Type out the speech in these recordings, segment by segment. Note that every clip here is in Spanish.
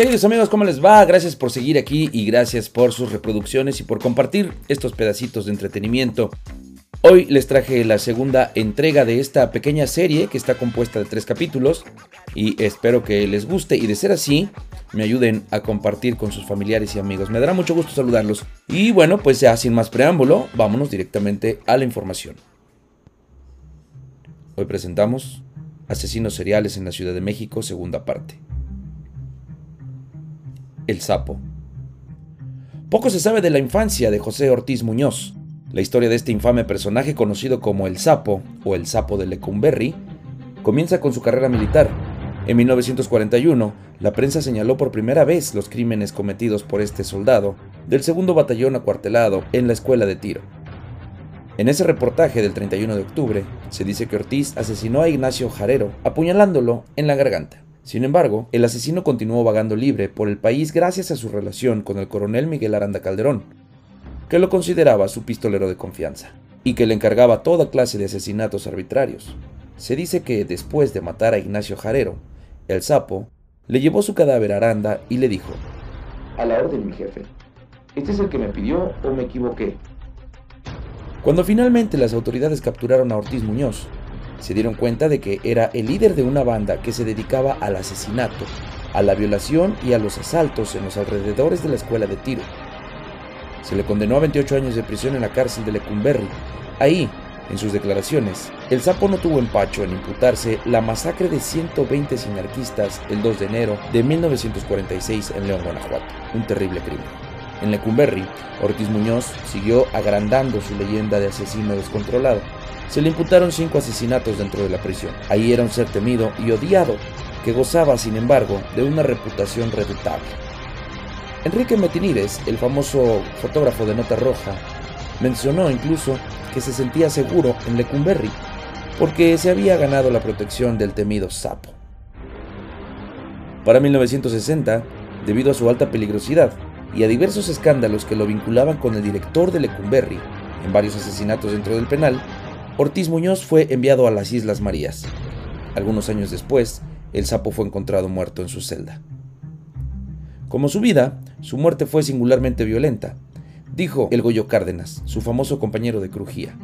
Queridos amigos, ¿cómo les va? Gracias por seguir aquí y gracias por sus reproducciones y por compartir estos pedacitos de entretenimiento. Hoy les traje la segunda entrega de esta pequeña serie que está compuesta de tres capítulos y espero que les guste y de ser así me ayuden a compartir con sus familiares y amigos. Me dará mucho gusto saludarlos. Y bueno, pues ya sin más preámbulo, vámonos directamente a la información. Hoy presentamos Asesinos seriales en la Ciudad de México, segunda parte. El sapo. Poco se sabe de la infancia de José Ortiz Muñoz. La historia de este infame personaje conocido como el sapo o el sapo de Lecumberri comienza con su carrera militar. En 1941, la prensa señaló por primera vez los crímenes cometidos por este soldado del segundo batallón acuartelado en la escuela de tiro. En ese reportaje del 31 de octubre, se dice que Ortiz asesinó a Ignacio Jarero apuñalándolo en la garganta. Sin embargo, el asesino continuó vagando libre por el país gracias a su relación con el coronel Miguel Aranda Calderón, que lo consideraba su pistolero de confianza, y que le encargaba toda clase de asesinatos arbitrarios. Se dice que después de matar a Ignacio Jarero, el sapo le llevó su cadáver a Aranda y le dijo, A la orden, mi jefe. ¿Este es el que me pidió o me equivoqué? Cuando finalmente las autoridades capturaron a Ortiz Muñoz, se dieron cuenta de que era el líder de una banda que se dedicaba al asesinato, a la violación y a los asaltos en los alrededores de la escuela de tiro. Se le condenó a 28 años de prisión en la cárcel de Lecumberri. Ahí, en sus declaraciones, el sapo no tuvo empacho en imputarse la masacre de 120 sinarquistas el 2 de enero de 1946 en León, Guanajuato, un terrible crimen. En Lecumberri, Ortiz Muñoz siguió agrandando su leyenda de asesino descontrolado se le imputaron cinco asesinatos dentro de la prisión. Ahí era un ser temido y odiado, que gozaba, sin embargo, de una reputación redutable. Enrique Metinides, el famoso fotógrafo de Nota Roja, mencionó incluso que se sentía seguro en Lecumberri porque se había ganado la protección del temido sapo. Para 1960, debido a su alta peligrosidad y a diversos escándalos que lo vinculaban con el director de Lecumberri en varios asesinatos dentro del penal, Ortiz Muñoz fue enviado a las Islas Marías. Algunos años después, el sapo fue encontrado muerto en su celda. Como su vida, su muerte fue singularmente violenta, dijo el Goyo Cárdenas, su famoso compañero de crujía,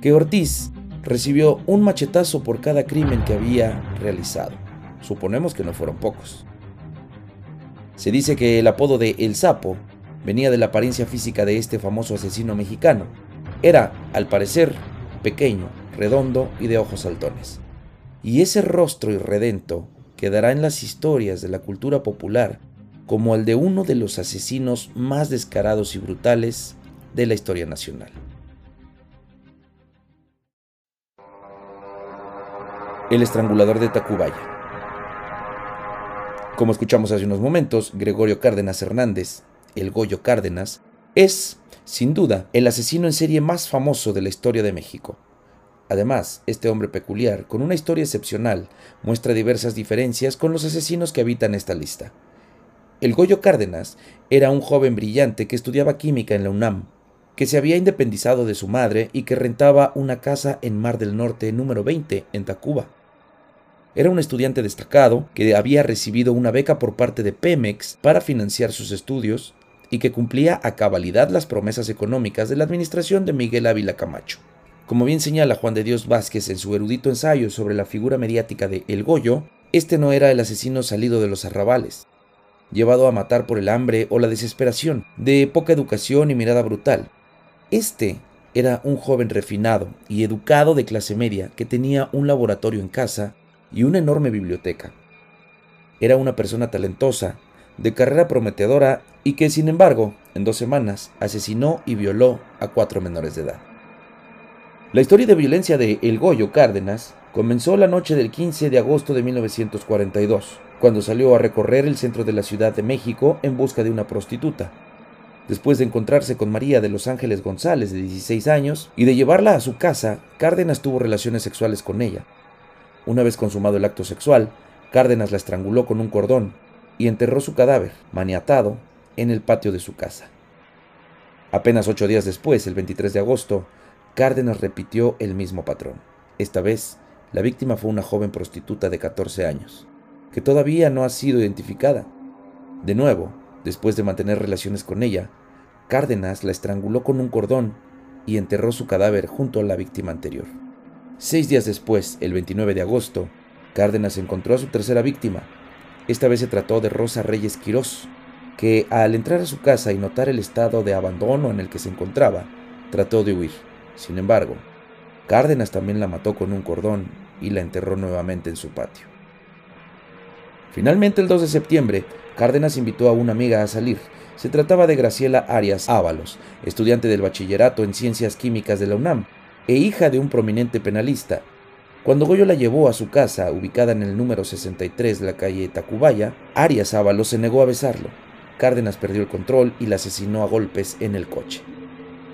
que Ortiz recibió un machetazo por cada crimen que había realizado. Suponemos que no fueron pocos. Se dice que el apodo de El Sapo venía de la apariencia física de este famoso asesino mexicano. Era, al parecer, pequeño, redondo y de ojos saltones. Y ese rostro irredento quedará en las historias de la cultura popular como el de uno de los asesinos más descarados y brutales de la historia nacional. El estrangulador de Tacubaya. Como escuchamos hace unos momentos, Gregorio Cárdenas Hernández, el Goyo Cárdenas, es sin duda, el asesino en serie más famoso de la historia de México. Además, este hombre peculiar, con una historia excepcional, muestra diversas diferencias con los asesinos que habitan esta lista. El Goyo Cárdenas era un joven brillante que estudiaba química en la UNAM, que se había independizado de su madre y que rentaba una casa en Mar del Norte número 20 en Tacuba. Era un estudiante destacado que había recibido una beca por parte de Pemex para financiar sus estudios y que cumplía a cabalidad las promesas económicas de la administración de Miguel Ávila Camacho. Como bien señala Juan de Dios Vázquez en su erudito ensayo sobre la figura mediática de El Goyo, este no era el asesino salido de los arrabales, llevado a matar por el hambre o la desesperación, de poca educación y mirada brutal. Este era un joven refinado y educado de clase media que tenía un laboratorio en casa y una enorme biblioteca. Era una persona talentosa, de carrera prometedora y que, sin embargo, en dos semanas asesinó y violó a cuatro menores de edad. La historia de violencia de El Goyo Cárdenas comenzó la noche del 15 de agosto de 1942, cuando salió a recorrer el centro de la Ciudad de México en busca de una prostituta. Después de encontrarse con María de Los Ángeles González, de 16 años, y de llevarla a su casa, Cárdenas tuvo relaciones sexuales con ella. Una vez consumado el acto sexual, Cárdenas la estranguló con un cordón y enterró su cadáver, maniatado, en el patio de su casa. Apenas ocho días después, el 23 de agosto, Cárdenas repitió el mismo patrón. Esta vez, la víctima fue una joven prostituta de 14 años, que todavía no ha sido identificada. De nuevo, después de mantener relaciones con ella, Cárdenas la estranguló con un cordón y enterró su cadáver junto a la víctima anterior. Seis días después, el 29 de agosto, Cárdenas encontró a su tercera víctima. Esta vez se trató de Rosa Reyes Quirós, que al entrar a su casa y notar el estado de abandono en el que se encontraba, trató de huir. Sin embargo, Cárdenas también la mató con un cordón y la enterró nuevamente en su patio. Finalmente, el 2 de septiembre, Cárdenas invitó a una amiga a salir. Se trataba de Graciela Arias Ábalos, estudiante del bachillerato en Ciencias Químicas de la UNAM e hija de un prominente penalista. Cuando Goyo la llevó a su casa, ubicada en el número 63 de la calle Tacubaya, Arias Ábalos se negó a besarlo. Cárdenas perdió el control y la asesinó a golpes en el coche.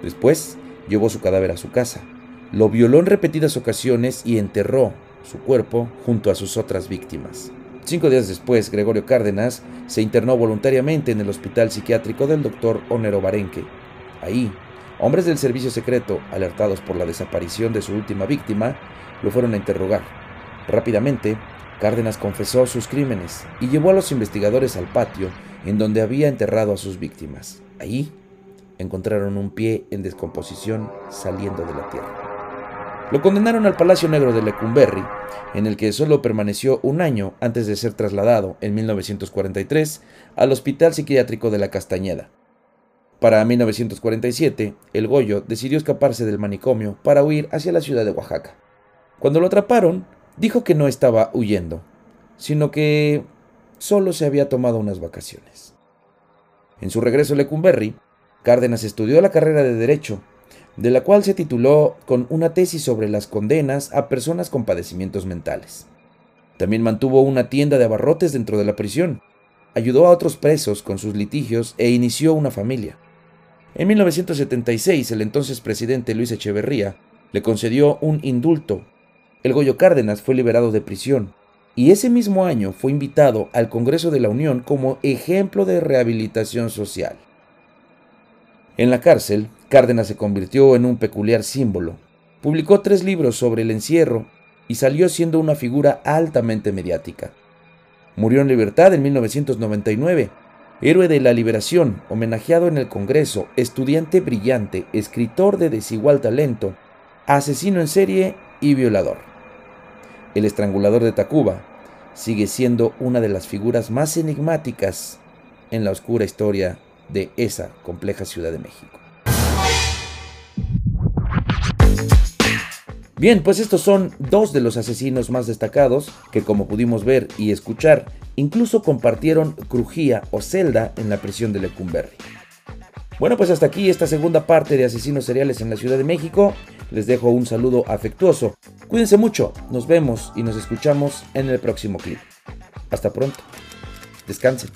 Después, llevó su cadáver a su casa. Lo violó en repetidas ocasiones y enterró su cuerpo junto a sus otras víctimas. Cinco días después, Gregorio Cárdenas se internó voluntariamente en el hospital psiquiátrico del doctor Onero Barenque. Ahí, hombres del servicio secreto, alertados por la desaparición de su última víctima, lo fueron a interrogar. Rápidamente, Cárdenas confesó sus crímenes y llevó a los investigadores al patio en donde había enterrado a sus víctimas. Allí encontraron un pie en descomposición saliendo de la tierra. Lo condenaron al Palacio Negro de Lecumberri, en el que solo permaneció un año antes de ser trasladado en 1943 al Hospital Psiquiátrico de la Castañeda. Para 1947, el Goyo decidió escaparse del manicomio para huir hacia la ciudad de Oaxaca. Cuando lo atraparon, dijo que no estaba huyendo, sino que solo se había tomado unas vacaciones. En su regreso a Lecumberri, Cárdenas estudió la carrera de Derecho, de la cual se tituló con una tesis sobre las condenas a personas con padecimientos mentales. También mantuvo una tienda de abarrotes dentro de la prisión, ayudó a otros presos con sus litigios e inició una familia. En 1976, el entonces presidente Luis Echeverría le concedió un indulto. El Goyo Cárdenas fue liberado de prisión y ese mismo año fue invitado al Congreso de la Unión como ejemplo de rehabilitación social. En la cárcel, Cárdenas se convirtió en un peculiar símbolo. Publicó tres libros sobre el encierro y salió siendo una figura altamente mediática. Murió en libertad en 1999, héroe de la liberación, homenajeado en el Congreso, estudiante brillante, escritor de desigual talento, asesino en serie y violador. El estrangulador de Tacuba sigue siendo una de las figuras más enigmáticas en la oscura historia de esa compleja Ciudad de México. Bien, pues estos son dos de los asesinos más destacados que como pudimos ver y escuchar, incluso compartieron crujía o celda en la prisión de Lecumberri. Bueno, pues hasta aquí esta segunda parte de Asesinos Seriales en la Ciudad de México. Les dejo un saludo afectuoso. Cuídense mucho, nos vemos y nos escuchamos en el próximo clip. Hasta pronto. Descansen.